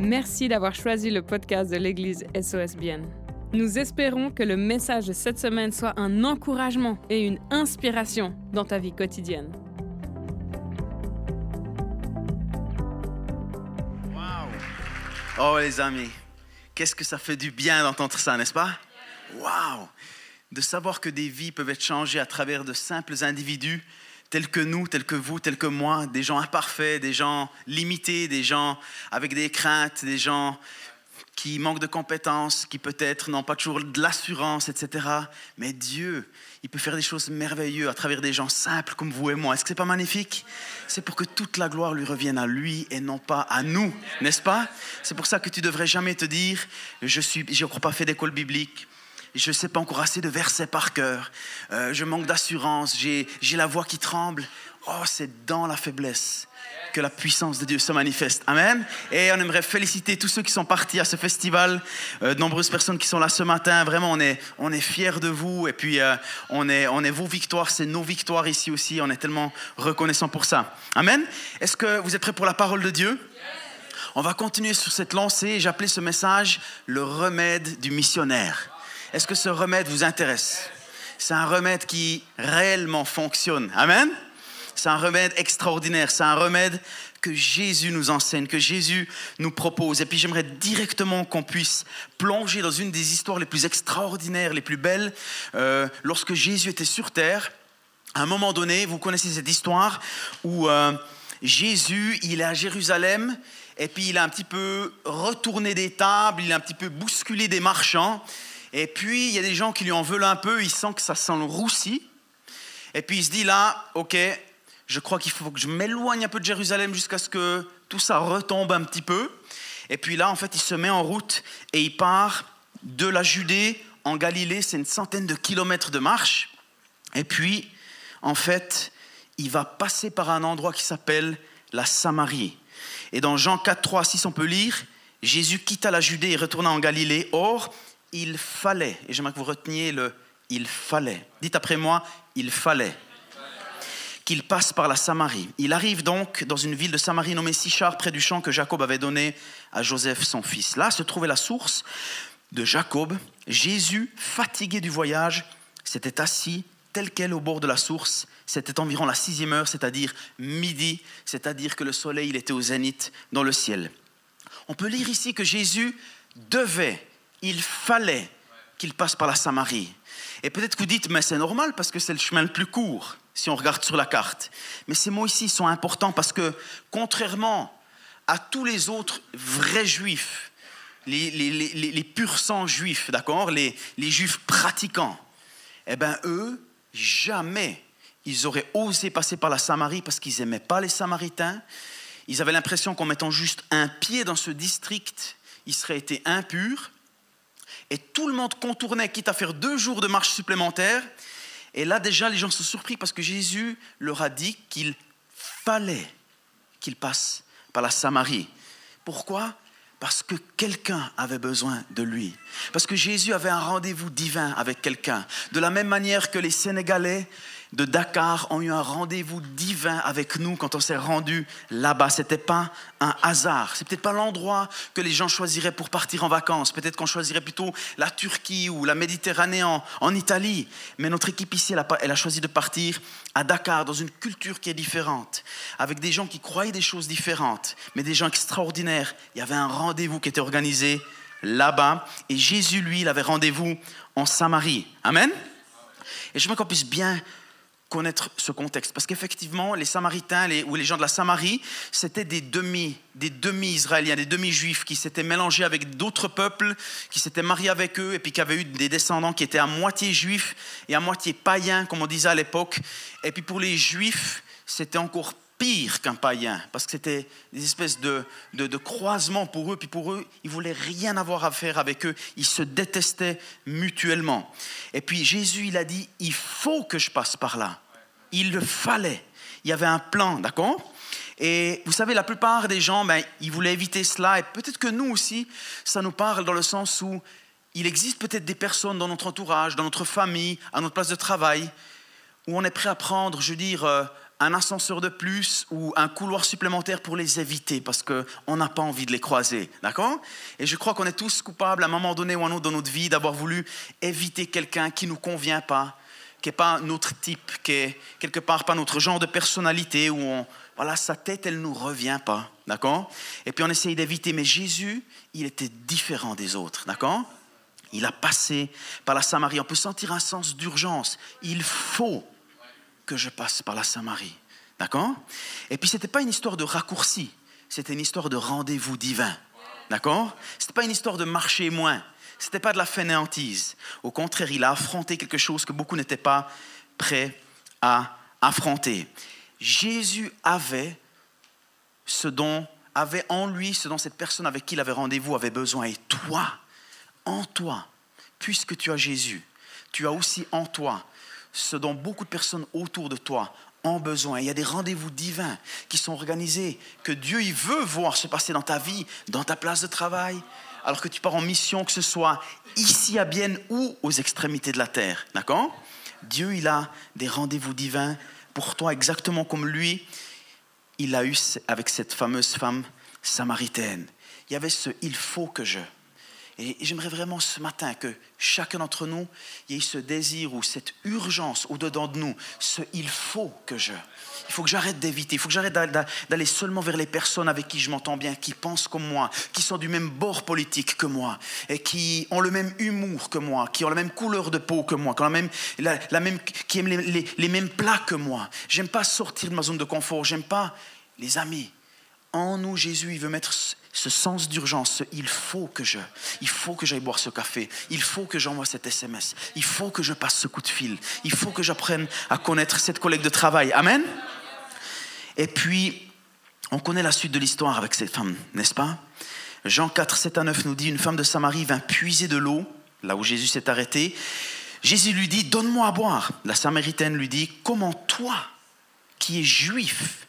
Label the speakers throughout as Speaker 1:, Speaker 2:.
Speaker 1: Merci d'avoir choisi le podcast de l'Église SOSBN. Nous espérons que le message de cette semaine soit un encouragement et une inspiration dans ta vie quotidienne.
Speaker 2: Oh les amis, qu'est-ce que ça fait du bien d'entendre ça, n'est-ce pas? Waouh De savoir que des vies peuvent être changées à travers de simples individus tels que nous, tels que vous, tels que moi, des gens imparfaits, des gens limités, des gens avec des craintes, des gens qui manquent de compétences, qui peut-être n'ont pas toujours de l'assurance, etc. Mais Dieu, il peut faire des choses merveilleuses à travers des gens simples comme vous et moi. Est-ce que c'est pas magnifique? C'est pour que toute la gloire lui revienne à lui et non pas à nous, n'est-ce pas? C'est pour ça que tu devrais jamais te dire je suis, encore pas fait d'école biblique, je ne sais pas encore assez de versets par cœur, euh, je manque d'assurance, j'ai la voix qui tremble. Oh, c'est dans la faiblesse que la puissance de Dieu se manifeste. Amen. Et on aimerait féliciter tous ceux qui sont partis à ce festival, euh, de nombreuses personnes qui sont là ce matin. Vraiment, on est, on est fiers de vous. Et puis, euh, on, est, on est vos victoires, c'est nos victoires ici aussi. On est tellement reconnaissants pour ça. Amen. Est-ce que vous êtes prêts pour la parole de Dieu? On va continuer sur cette lancée. J'appelais ce message le remède du missionnaire. Est-ce que ce remède vous intéresse? C'est un remède qui réellement fonctionne. Amen? C'est un remède extraordinaire. C'est un remède que Jésus nous enseigne, que Jésus nous propose. Et puis j'aimerais directement qu'on puisse plonger dans une des histoires les plus extraordinaires, les plus belles. Euh, lorsque Jésus était sur terre, à un moment donné, vous connaissez cette histoire où euh, Jésus, il est à Jérusalem, et puis il a un petit peu retourné des tables, il a un petit peu bousculé des marchands. Et puis, il y a des gens qui lui en veulent un peu, il sent que ça sent le roussi. Et puis, il se dit là, ok, je crois qu'il faut que je m'éloigne un peu de Jérusalem jusqu'à ce que tout ça retombe un petit peu. Et puis là, en fait, il se met en route et il part de la Judée en Galilée. C'est une centaine de kilomètres de marche. Et puis, en fait, il va passer par un endroit qui s'appelle la Samarie. Et dans Jean 4, 3, 6, on peut lire Jésus quitta la Judée et retourna en Galilée. Or, il fallait, et j'aimerais que vous reteniez le il fallait. Dites après moi, il fallait qu'il passe par la Samarie. Il arrive donc dans une ville de Samarie nommée Sichar, près du champ que Jacob avait donné à Joseph, son fils. Là se trouvait la source de Jacob. Jésus, fatigué du voyage, s'était assis tel quel au bord de la source. C'était environ la sixième heure, c'est-à-dire midi, c'est-à-dire que le soleil il était au zénith dans le ciel. On peut lire ici que Jésus devait il fallait qu'il passe par la Samarie. Et peut-être que vous dites, mais c'est normal parce que c'est le chemin le plus court, si on regarde sur la carte. Mais ces mots ici sont importants parce que, contrairement à tous les autres vrais juifs, les, les, purs sang juifs, d'accord, les, juifs pratiquants, eh bien, eux, jamais ils auraient osé passer par la Samarie parce qu'ils n'aimaient pas les Samaritains. Ils avaient l'impression qu'en mettant juste un pied dans ce district, ils seraient été impurs. Et tout le monde contournait, quitte à faire deux jours de marche supplémentaire. Et là, déjà, les gens sont surpris parce que Jésus leur a dit qu'il fallait qu'il passe par la Samarie. Pourquoi? Parce que quelqu'un avait besoin de lui. Parce que Jésus avait un rendez-vous divin avec quelqu'un. De la même manière que les Sénégalais de Dakar ont eu un rendez-vous divin avec nous quand on s'est rendu là-bas. Ce n'était pas un hasard. C'est peut-être pas l'endroit que les gens choisiraient pour partir en vacances. Peut-être qu'on choisirait plutôt la Turquie ou la Méditerranée en, Italie. Mais notre équipe ici, a, elle a choisi de partir à Dakar, dans une culture qui est différente, avec des gens qui croyaient des choses différentes, mais des gens extraordinaires. Il y avait un rendez-vous qui était organisé là-bas. Et Jésus, lui, il avait rendez-vous en Samarie. Amen. Et je veux qu'on puisse bien connaître ce contexte. Parce qu'effectivement, les Samaritains ou les gens de la Samarie, c'était des demi, des demi-Israéliens, des demi-Juifs qui s'étaient mélangés avec d'autres peuples, qui s'étaient mariés avec eux et puis qui avaient eu des descendants qui étaient à moitié juifs et à moitié païens, comme on disait à l'époque. Et puis pour les Juifs, c'était encore pire qu'un païen, parce que c'était des espèces de, de, croisements pour eux, puis pour eux, ils voulaient rien avoir à faire avec eux, ils se détestaient mutuellement. Et puis Jésus, il a dit, il faut que je passe par là. Il le fallait. Il y avait un plan, d'accord? Et vous savez, la plupart des gens, ben, ils voulaient éviter cela, et peut-être que nous aussi, ça nous parle dans le sens où il existe peut-être des personnes dans notre entourage, dans notre famille, à notre place de travail, où on est prêt à prendre, je veux dire, euh, un ascenseur de plus ou un couloir supplémentaire pour les éviter parce qu'on n'a pas envie de les croiser. D'accord? Et je crois qu'on est tous coupables à un moment donné ou à un autre dans notre vie d'avoir voulu éviter quelqu'un qui ne nous convient pas, qui n'est pas notre type, qui est quelque part pas notre genre de personnalité, où voilà, sa tête, elle ne nous revient pas. D'accord? Et puis on essaye d'éviter. Mais Jésus, il était différent des autres. D'accord? Il a passé par la Samarie. On peut sentir un sens d'urgence. Il faut que je passe par la Samarie. D'accord? Et puis, ce n'était pas une histoire de raccourci, c'était une histoire de rendez-vous divin. D'accord? Ce n'était pas une histoire de marcher moins, ce n'était pas de la fainéantise. Au contraire, il a affronté quelque chose que beaucoup n'étaient pas prêts à affronter. Jésus avait ce dont avait en lui ce dont cette personne avec qui il avait rendez-vous avait besoin. Et toi, en toi, puisque tu as Jésus, tu as aussi en toi ce dont beaucoup de personnes autour de toi ont besoin. Il y a des rendez-vous divins qui sont organisés, que Dieu il veut voir se passer dans ta vie, dans ta place de travail, alors que tu pars en mission, que ce soit ici à Bienne ou aux extrémités de la terre. D'accord? Dieu, il a des rendez-vous divins pour toi, exactement comme lui, il a eu avec cette fameuse femme samaritaine. Il y avait ce il faut que je. Et j'aimerais vraiment ce matin que chacun d'entre nous ait ce désir ou cette urgence au-dedans de nous, ce il faut que je. Il faut que j'arrête d'éviter, il faut que j'arrête d'aller seulement vers les personnes avec qui je m'entends bien, qui pensent comme moi, qui sont du même bord politique que moi, et qui ont le même humour que moi, qui ont la même couleur de peau que moi, qui, même, la, même, qui aiment les, les mêmes plats que moi. J'aime pas sortir de ma zone de confort, j'aime pas les amis. En nous, Jésus, il veut mettre ce sens d'urgence, il faut que je, il faut que j'aille boire ce café, il faut que j'envoie cet SMS, il faut que je passe ce coup de fil, il faut que j'apprenne à connaître cette collègue de travail. Amen. Et puis, on connaît la suite de l'histoire avec cette femme, n'est-ce pas? Jean 4, 7 à 9 nous dit, une femme de Samarie vint puiser de l'eau, là où Jésus s'est arrêté. Jésus lui dit, donne-moi à boire. La Samaritaine lui dit, comment toi, qui es juif,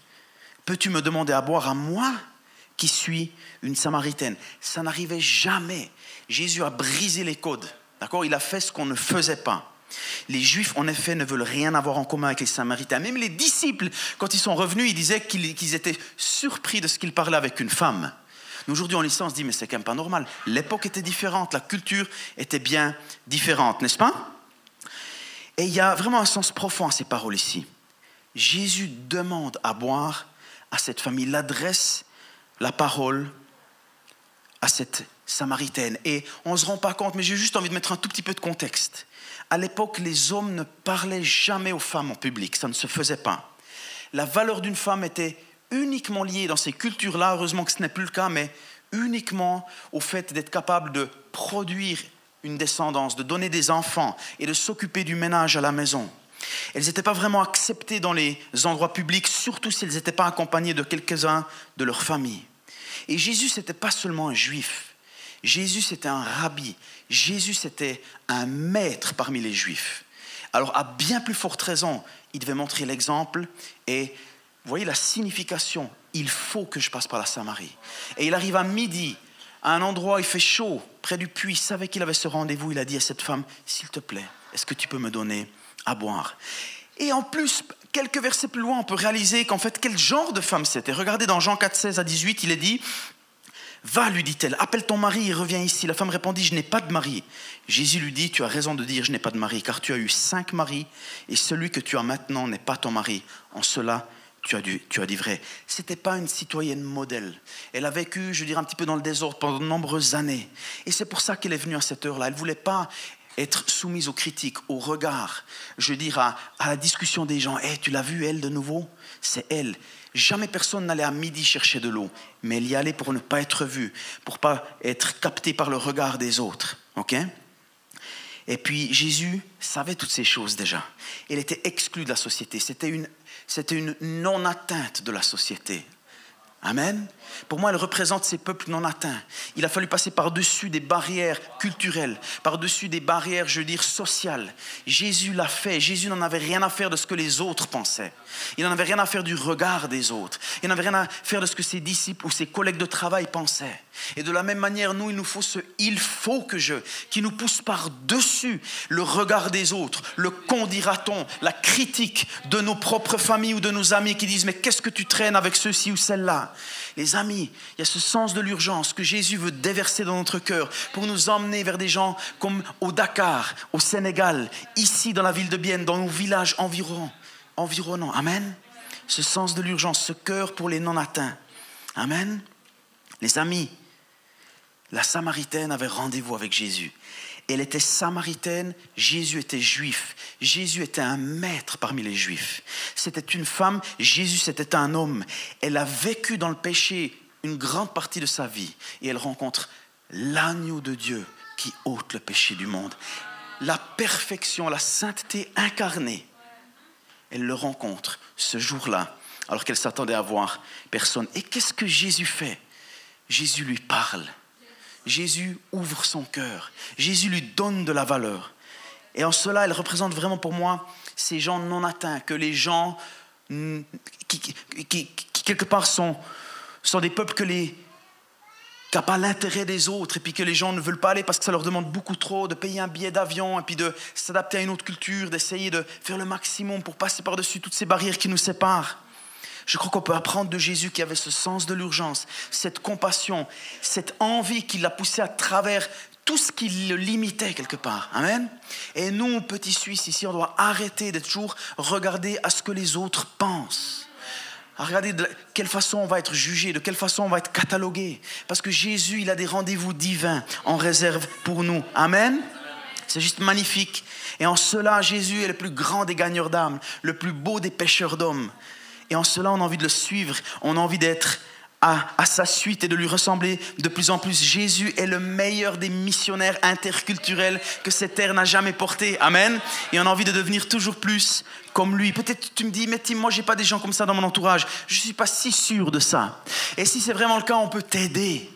Speaker 2: peux-tu me demander à boire à moi? Qui suis une Samaritaine. Ça n'arrivait jamais. Jésus a brisé les codes. D'accord? Il a fait ce qu'on ne faisait pas. Les Juifs, en effet, ne veulent rien avoir en commun avec les Samaritains. Même les disciples, quand ils sont revenus, ils disaient qu'ils étaient surpris de ce qu'ils parlaient avec une femme. Aujourd'hui, en licence, on se dit, mais c'est quand même pas normal. L'époque était différente, la culture était bien différente, n'est-ce pas? Et il y a vraiment un sens profond à ces paroles ici. Jésus demande à boire à cette famille, l'adresse la parole à cette Samaritaine. Et on ne se rend pas compte, mais j'ai juste envie de mettre un tout petit peu de contexte. À l'époque, les hommes ne parlaient jamais aux femmes en public, ça ne se faisait pas. La valeur d'une femme était uniquement liée dans ces cultures-là, heureusement que ce n'est plus le cas, mais uniquement au fait d'être capable de produire une descendance, de donner des enfants et de s'occuper du ménage à la maison. Elles n'étaient pas vraiment acceptées dans les endroits publics, surtout si elles n'étaient pas accompagnées de quelques-uns de leur famille. Et Jésus, ce n'était pas seulement un juif. Jésus, c'était un rabbi. Jésus, c'était un maître parmi les juifs. Alors, à bien plus forte raison, il devait montrer l'exemple et, vous voyez, la signification. Il faut que je passe par la Samarie. Et il arrive à midi, à un endroit où il fait chaud, près du puits. Il savait qu'il avait ce rendez-vous. Il a dit à cette femme, s'il te plaît, est-ce que tu peux me donner à boire? Et en plus, quelques versets plus loin, on peut réaliser qu'en fait, quel genre de femme c'était. Regardez dans Jean 4, 16 à 18, il est dit Va, lui dit-elle, appelle ton mari et reviens ici. La femme répondit Je n'ai pas de mari. Jésus lui dit Tu as raison de dire Je n'ai pas de mari, car tu as eu cinq maris, et celui que tu as maintenant n'est pas ton mari. En cela, tu as, dû, tu as dit vrai. Ce n'était pas une citoyenne modèle. Elle a vécu, je dirais, un petit peu dans le désordre pendant de nombreuses années. Et c'est pour ça qu'elle est venue à cette heure-là. Elle voulait pas être soumise aux critiques, aux regards, je dirais à, à la discussion des gens. Hey, tu l'as vue, elle, de nouveau? C'est elle. Jamais personne n'allait à midi chercher de l'eau, mais elle y allait pour ne pas être vue, pour pas être capté par le regard des autres. Ok? Et puis Jésus savait toutes ces choses déjà. Il était exclu de la société. C'était une, c'était une non-atteinte de la société. Amen? Pour moi, elle représente ces peuples non atteints. Il a fallu passer par-dessus des barrières culturelles, par-dessus des barrières, je veux dire, sociales. Jésus l'a fait. Jésus n'en avait rien à faire de ce que les autres pensaient. Il n'en avait rien à faire du regard des autres. Il n'avait rien à faire de ce que ses disciples ou ses collègues de travail pensaient. Et de la même manière, nous, il nous faut ce il faut que je, qui nous pousse par-dessus le regard des autres, le qu'en dira-t-on, la critique de nos propres familles ou de nos amis qui disent mais qu'est-ce que tu traînes avec ceci ou celle-là? Les amis, il y a ce sens de l'urgence que Jésus veut déverser dans notre cœur pour nous emmener vers des gens comme au Dakar, au Sénégal, ici dans la ville de Bienne, dans nos villages environnants. Amen. Ce sens de l'urgence, ce cœur pour les non-atteints. Amen. Les amis, la Samaritaine avait rendez-vous avec Jésus. Elle était samaritaine, Jésus était juif. Jésus était un maître parmi les juifs. C'était une femme, Jésus c'était un homme. Elle a vécu dans le péché une grande partie de sa vie et elle rencontre l'agneau de Dieu qui ôte le péché du monde. La perfection, la sainteté incarnée. Elle le rencontre ce jour-là alors qu'elle s'attendait à voir personne. Et qu'est-ce que Jésus fait? Jésus lui parle. Jésus ouvre son cœur. Jésus lui donne de la valeur. Et en cela, elle représente vraiment pour moi ces gens non atteints, que les gens qui, quelque part sont, sont des peuples que les qui n'ont pas l'intérêt des autres et puis que les gens ne veulent pas aller parce que ça leur demande beaucoup trop de payer un billet d'avion et puis de s'adapter à une autre culture, d'essayer de faire le maximum pour passer par-dessus toutes ces barrières qui nous séparent. Je crois qu'on peut apprendre de Jésus qui avait ce sens de l'urgence, cette compassion, cette envie qui l'a poussé à travers tout ce qui le limitait quelque part. Amen. Et nous, petits Suisses ici, on doit arrêter d'être toujours regarder à ce que les autres pensent. Regarder de quelle façon on va être jugé, de quelle façon on va être catalogué. Parce que Jésus, il a des rendez-vous divins en réserve pour nous. Amen. C'est juste magnifique. Et en cela, Jésus est le plus grand des gagneurs d'âmes, le plus beau des pêcheurs d'hommes. Et en cela, on a envie de le suivre, on a envie d'être à, sa suite et de lui ressembler de plus en plus. Jésus est le meilleur des missionnaires interculturels que cette terre n'a jamais porté. Amen. Et on a envie de devenir toujours plus comme lui. Peut-être tu me dis, mais Tim, moi j'ai pas des gens comme ça dans mon entourage. Je suis pas si sûr de ça. Et si c'est vraiment le cas, on peut t'aider.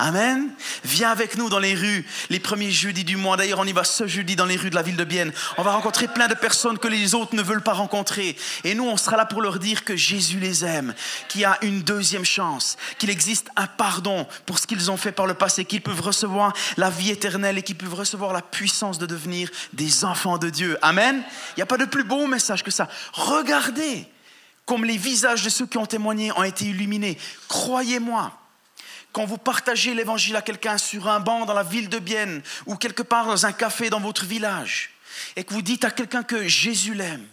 Speaker 2: Amen. Viens avec nous dans les rues les premiers jeudis du mois. D'ailleurs, on y va ce jeudi dans les rues de la ville de Bienne. On va rencontrer plein de personnes que les autres ne veulent pas rencontrer. Et nous, on sera là pour leur dire que Jésus les aime, qu'il y a une deuxième chance, qu'il existe un pardon pour ce qu'ils ont fait par le passé, qu'ils peuvent recevoir la vie éternelle et qu'ils peuvent recevoir la puissance de devenir des enfants de Dieu. Amen. Il n'y a pas de plus beau message que ça. Regardez comme les visages de ceux qui ont témoigné ont été illuminés. Croyez-moi quand vous partagez l'évangile à quelqu'un sur un banc dans la ville de Bienne ou quelque part dans un café dans votre village et que vous dites à quelqu'un que Jésus l'aime,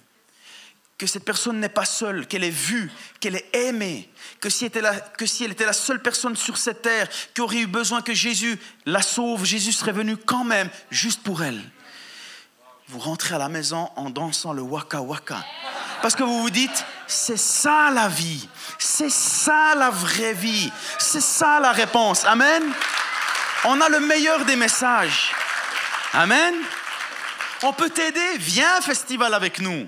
Speaker 2: que cette personne n'est pas seule, qu'elle est vue, qu'elle est aimée, que si, que si elle était la seule personne sur cette terre qui aurait eu besoin que Jésus la sauve, Jésus serait venu quand même juste pour elle. Vous rentrez à la maison en dansant le waka waka. Parce que vous vous dites, c'est ça la vie, c'est ça la vraie vie, c'est ça la réponse. Amen. On a le meilleur des messages. Amen. On peut t'aider, viens festival avec nous.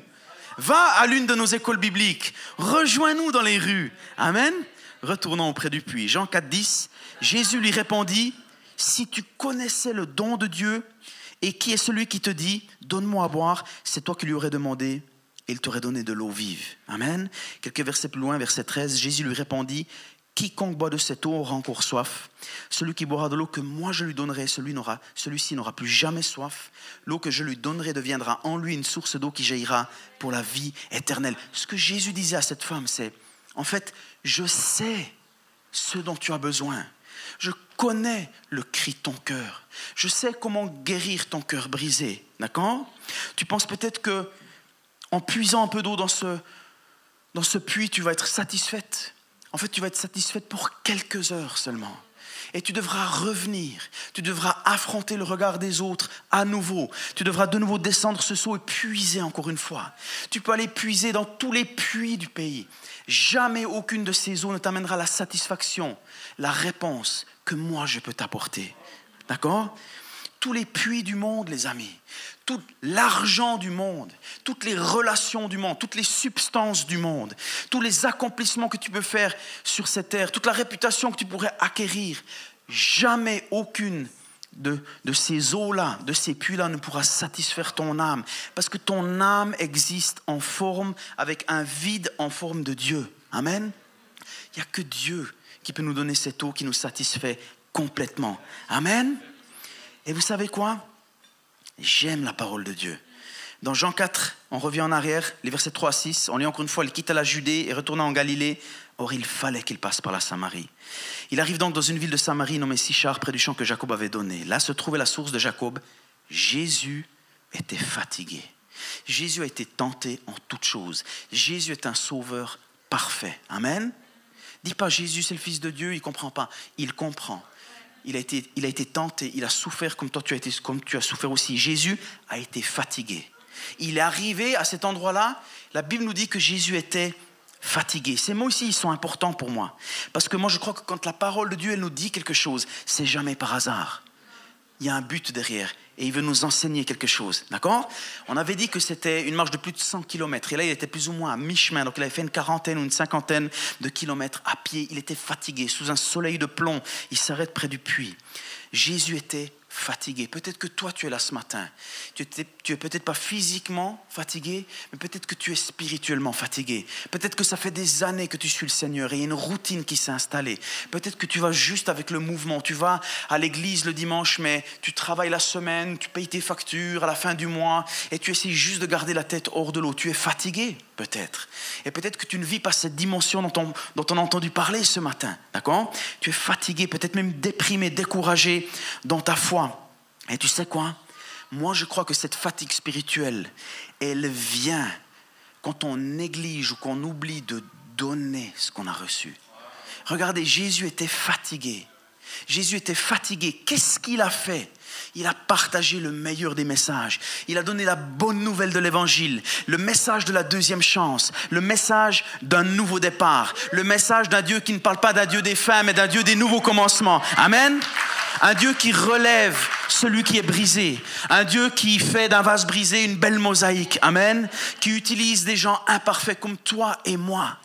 Speaker 2: Va à l'une de nos écoles bibliques, rejoins-nous dans les rues. Amen. Retournons auprès du puits. Jean 4, 10, Jésus lui répondit, si tu connaissais le don de Dieu et qui est celui qui te dit, donne-moi à boire, c'est toi qui lui aurais demandé il t'aurait donné de l'eau vive. Amen. Quelques versets plus loin, verset 13, Jésus lui répondit, Quiconque boit de cette eau aura encore soif. Celui qui boira de l'eau que moi je lui donnerai, celui n'aura, celui-ci n'aura plus jamais soif. L'eau que je lui donnerai deviendra en lui une source d'eau qui jaillira pour la vie éternelle. Ce que Jésus disait à cette femme, c'est, en fait, je sais ce dont tu as besoin. Je connais le cri de ton cœur. Je sais comment guérir ton cœur brisé. D'accord? Tu penses peut-être que en puisant un peu d'eau dans ce, dans ce puits, tu vas être satisfaite. En fait, tu vas être satisfaite pour quelques heures seulement. Et tu devras revenir, tu devras affronter le regard des autres à nouveau. Tu devras de nouveau descendre ce seau et puiser encore une fois. Tu peux aller puiser dans tous les puits du pays. Jamais aucune de ces eaux ne t'amènera la satisfaction, la réponse que moi je peux t'apporter. D'accord? Tous les puits du monde, les amis, tout l'argent du monde, toutes les relations du monde, toutes les substances du monde, tous les accomplissements que tu peux faire sur cette terre, toute la réputation que tu pourrais acquérir, jamais aucune de, de ces eaux-là, de ces puits-là ne pourra satisfaire ton âme, parce que ton âme existe en forme, avec un vide en forme de Dieu. Amen. Il n'y a que Dieu qui peut nous donner cette eau qui nous satisfait complètement. Amen. Et vous savez quoi? J'aime la parole de Dieu. Dans Jean 4, on revient en arrière, les versets 3 à 6, on lit encore une fois, il quitta la Judée et retourna en Galilée. Or, il fallait qu'il passe par la Samarie. Il arrive donc dans une ville de Samarie nommée Sichar, près du champ que Jacob avait donné. Là se trouvait la source de Jacob. Jésus était fatigué. Jésus a été tenté en toutes choses. Jésus est un sauveur parfait. Amen. Dis pas Jésus c'est le Fils de Dieu, il comprend pas. Il comprend. Il a, été, il a été tenté, il a souffert comme toi tu as, été, comme tu as souffert aussi. Jésus a été fatigué. Il est arrivé à cet endroit-là. La Bible nous dit que Jésus était fatigué. Ces mots ici, ils sont importants pour moi. Parce que moi, je crois que quand la parole de Dieu, elle nous dit quelque chose, c'est jamais par hasard. Il y a un but derrière et il veut nous enseigner quelque chose. D'accord? On avait dit que c'était une marche de plus de 100 km. Et là, il était plus ou moins à mi-chemin. Donc, il avait fait une quarantaine ou une cinquantaine de kilomètres à pied. Il était fatigué, sous un soleil de plomb. Il s'arrête près du puits. Jésus était fatigué. Peut-être que toi, tu es là ce matin. Tu es, peut-être pas physiquement fatigué, mais peut-être que tu es spirituellement fatigué. Peut-être que ça fait des années que tu suis le Seigneur et il y a une routine qui s'est installée. Peut-être que tu vas juste avec le mouvement. Tu vas à l'église le dimanche, mais tu travailles la semaine, tu payes tes factures à la fin du mois et tu essaies juste de garder la tête hors de l'eau. Tu es fatigué, peut-être. Et peut-être que tu ne vis pas cette dimension dont on, a entendu parler ce matin. D'accord? Tu es fatigué, peut-être même déprimé, découragé dans ta foi. Et tu sais quoi? Moi, je crois que cette fatigue spirituelle, elle vient quand on néglige ou qu'on oublie de donner ce qu'on a reçu. Regardez, Jésus était fatigué. Jésus était fatigué. Qu'est-ce qu'il a fait? Il a partagé le meilleur des messages. Il a donné la bonne nouvelle de l'évangile, le message de la deuxième chance, le message d'un nouveau départ, le message d'un Dieu qui ne parle pas d'un Dieu des fins, mais d'un Dieu des nouveaux commencements. Amen. Un Dieu qui relève celui qui est brisé. Un Dieu qui fait d'un vase brisé une belle mosaïque. Amen. Qui utilise des gens imparfaits comme toi et moi.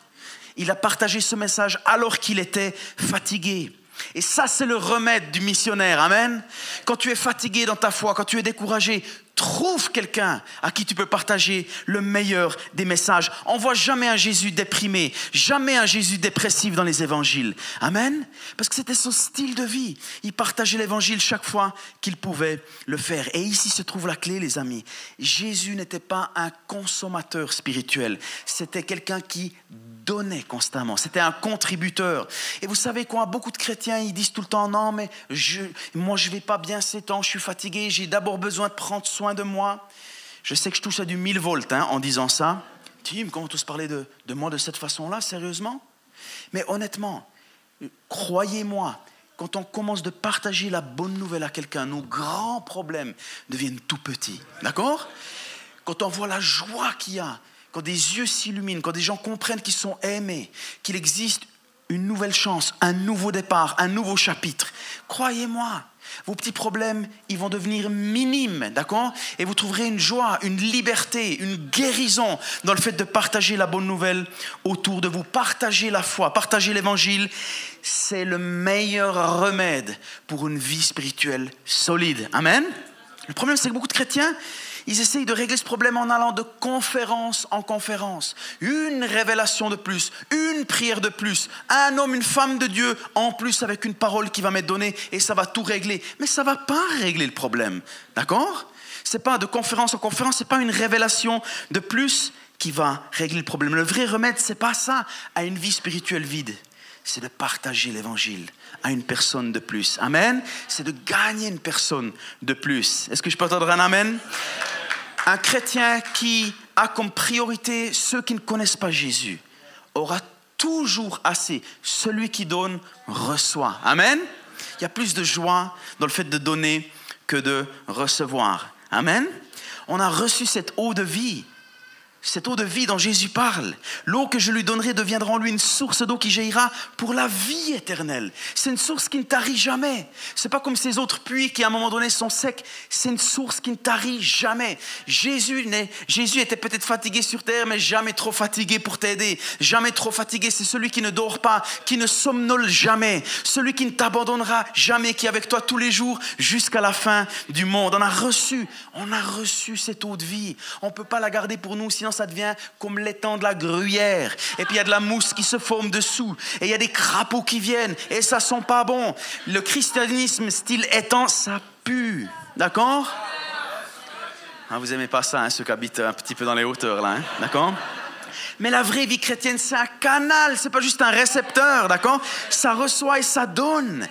Speaker 2: Il a partagé ce message alors qu'il était fatigué. Et ça, c'est le remède du missionnaire. Amen. Quand tu es fatigué dans ta foi, quand tu es découragé, trouve quelqu'un à qui tu peux partager le meilleur des messages. On voit jamais un Jésus déprimé, jamais un Jésus dépressif dans les évangiles. Amen. Parce que c'était son style de vie. Il partageait l'évangile chaque fois qu'il pouvait le faire. Et ici se trouve la clé, les amis. Jésus n'était pas un consommateur spirituel. C'était quelqu'un qui donnait constamment. C'était un contributeur. Et vous savez quoi? Beaucoup de chrétiens, ils disent tout le temps, non, mais je, moi, je vais pas bien ces temps, je suis fatigué, j'ai d'abord besoin de prendre soin de moi. Je sais que je touche à du 1000 volts hein, en disant ça. Tim, comment tous parler de, de moi de cette façon-là, sérieusement? Mais honnêtement, croyez-moi, quand on commence de partager la bonne nouvelle à quelqu'un, nos grands problèmes deviennent tout petits. D'accord? Quand on voit la joie qu'il y a quand des yeux s'illuminent, quand des gens comprennent qu'ils sont aimés, qu'il existe une nouvelle chance, un nouveau départ, un nouveau chapitre, croyez-moi, vos petits problèmes, ils vont devenir minimes, d'accord? Et vous trouverez une joie, une liberté, une guérison dans le fait de partager la bonne nouvelle autour de vous. Partager la foi, partager l'évangile, c'est le meilleur remède pour une vie spirituelle solide. Amen? Le problème, c'est que beaucoup de chrétiens, ils essayent de régler ce problème en allant de conférence en conférence. Une révélation de plus, une prière de plus, un homme, une femme de Dieu en plus avec une parole qui va m'être donnée et ça va tout régler. Mais ça ne va pas régler le problème. D'accord? C'est pas de conférence en conférence, c'est pas une révélation de plus qui va régler le problème. Le vrai remède, c'est pas ça à une vie spirituelle vide. C'est de partager l'évangile à une personne de plus. Amen. C'est de gagner une personne de plus. Est-ce que je peux entendre un Amen? Un chrétien qui a comme priorité ceux qui ne connaissent pas Jésus aura toujours assez. Celui qui donne reçoit. Amen. Il y a plus de joie dans le fait de donner que de recevoir. Amen. On a reçu cette eau de vie cette eau de vie dont Jésus parle, l'eau que je lui donnerai deviendra en lui une source d'eau qui jaillira pour la vie éternelle. C'est une source qui ne tarit jamais. C'est pas comme ces autres puits qui à un moment donné sont secs. C'est une source qui ne tarit jamais. Jésus, Jésus était peut-être fatigué sur terre, mais jamais trop fatigué pour t'aider. Jamais trop fatigué. C'est celui qui ne dort pas, qui ne somnole jamais, celui qui ne t'abandonnera jamais, qui est avec toi tous les jours jusqu'à la fin du monde. On a reçu, on a reçu cette eau de vie. On peut pas la garder pour nous, ça devient comme l'étang de la gruyère. Et puis il y a de la mousse qui se forme dessous. Et il y a des crapauds qui viennent. Et ça sent pas bon. Le christianisme, style étang, ça pue. D'accord? Ah, Vous aimez pas ça, hein, ceux qui habitent un petit peu dans les hauteurs, là. Hein? D'accord? Mais la vraie vie chrétienne, c'est un canal, c'est pas juste un récepteur, d'accord? Ça reçoit et ça donne.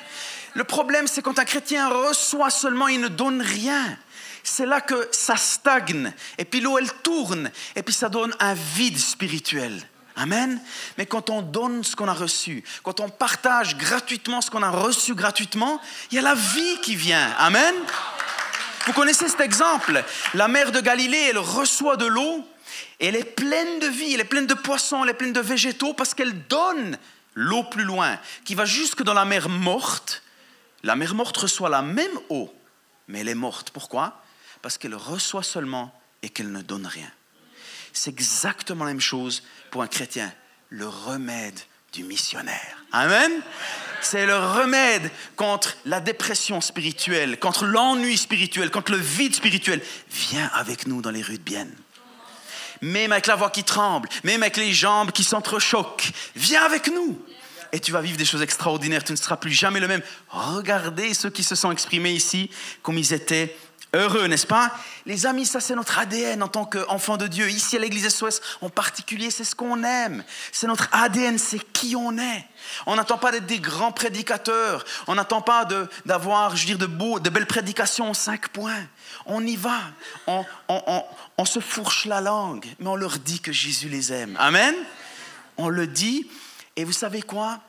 Speaker 2: Le problème, c'est quand un chrétien reçoit seulement, il ne donne rien c'est là que ça stagne. Et puis l'eau, elle tourne. Et puis ça donne un vide spirituel. Amen. Mais quand on donne ce qu'on a reçu, quand on partage gratuitement ce qu'on a reçu gratuitement, il y a la vie qui vient. Amen. Vous connaissez cet exemple? La mer de Galilée, elle reçoit de l'eau. Elle est pleine de vie, elle est pleine de poissons, elle est pleine de végétaux parce qu'elle donne l'eau plus loin, qui va jusque dans la mer morte. La mer morte reçoit la même eau, mais elle est morte. Pourquoi? Parce qu'elle reçoit seulement et qu'elle ne donne rien. C'est exactement la même chose pour un chrétien, le remède du missionnaire. Amen. C'est le remède contre la dépression spirituelle, contre l'ennui spirituel, contre le vide spirituel. Viens avec nous dans les rues de Bienne. Même avec la voix qui tremble, même avec les jambes qui s'entrechoquent, viens avec nous. Et tu vas vivre des choses extraordinaires, tu ne seras plus jamais le même. Regardez ceux qui se sont exprimés ici comme ils étaient heureux, n'est-ce pas? Les amis, ça c'est notre ADN en tant qu'enfants de Dieu. Ici à l'église SOS, en particulier, c'est ce qu'on aime. C'est notre ADN, c'est qui on est. On n'attend pas d'être des grands prédicateurs. On n'attend pas d'avoir, je veux dire, de, beaux, de belles prédications en cinq points. On y va. On, on se fourche la langue, mais on leur dit que Jésus les aime. Amen? On le dit. Et vous savez quoi?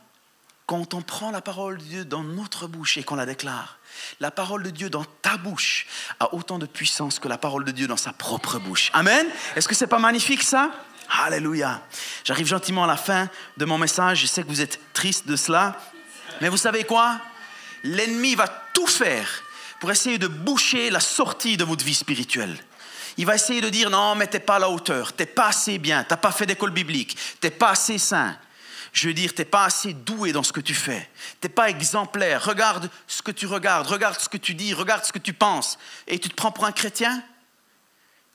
Speaker 2: Quand on prend la parole de Dieu dans notre bouche et qu'on la déclare, la parole de Dieu dans ta bouche a autant de puissance que la parole de Dieu dans sa propre bouche. Amen. Est-ce que c'est pas magnifique ça? Alléluia. J'arrive gentiment à la fin de mon message. Je sais que vous êtes triste de cela. Mais vous savez quoi? L'ennemi va tout faire pour essayer de boucher la sortie de votre vie spirituelle. Il va essayer de dire non, mais t'es pas à la hauteur, t'es pas assez bien, t'as pas fait d'école biblique, t'es pas assez saint. Je veux dire, tu n'es pas assez doué dans ce que tu fais. Tu n'es pas exemplaire. Regarde ce que tu regardes, regarde ce que tu dis, regarde ce que tu penses. Et tu te prends pour un chrétien?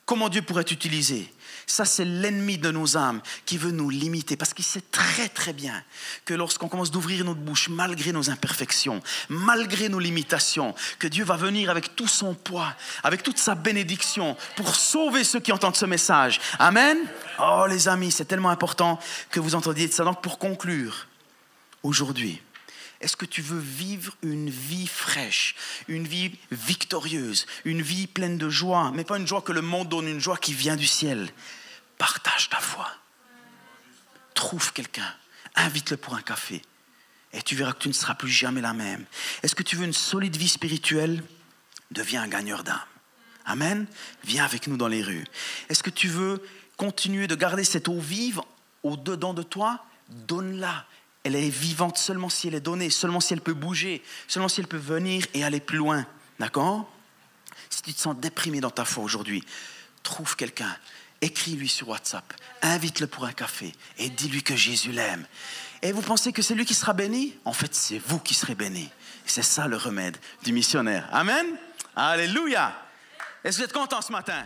Speaker 2: Comment Dieu pourrait t'utiliser? Ça, c'est l'ennemi de nos âmes qui veut nous limiter parce qu'il sait très très bien que lorsqu'on commence d'ouvrir notre bouche, malgré nos imperfections, malgré nos limitations, que Dieu va venir avec tout son poids, avec toute sa bénédiction pour sauver ceux qui entendent ce message. Amen? Oh les amis, c'est tellement important que vous entendiez ça. Donc pour conclure, aujourd'hui, est-ce que tu veux vivre une vie fraîche, une vie victorieuse, une vie pleine de joie, mais pas une joie que le monde donne, une joie qui vient du ciel? Partage ta foi. Trouve quelqu'un, invite-le pour un café, et tu verras que tu ne seras plus jamais la même. Est-ce que tu veux une solide vie spirituelle? Deviens un gagneur d'âme. Amen. Viens avec nous dans les rues. Est-ce que tu veux continuer de garder cette eau vive au-dedans de toi. Donne-la. Elle est vivante. Seulement si elle est donnée, seulement si elle peut bouger, seulement si elle peut venir et aller plus loin. D'accord? Si tu te sens déprimé dans ta foi aujourd'hui, trouve quelqu'un, écris-lui sur WhatsApp, invite-le pour un café et dis-lui que Jésus l'aime. Et vous pensez que c'est lui qui sera béni? En fait, c'est vous qui serez béni. C'est ça le remède du missionnaire. Amen? Alléluia! Est-ce que vous êtes content ce matin?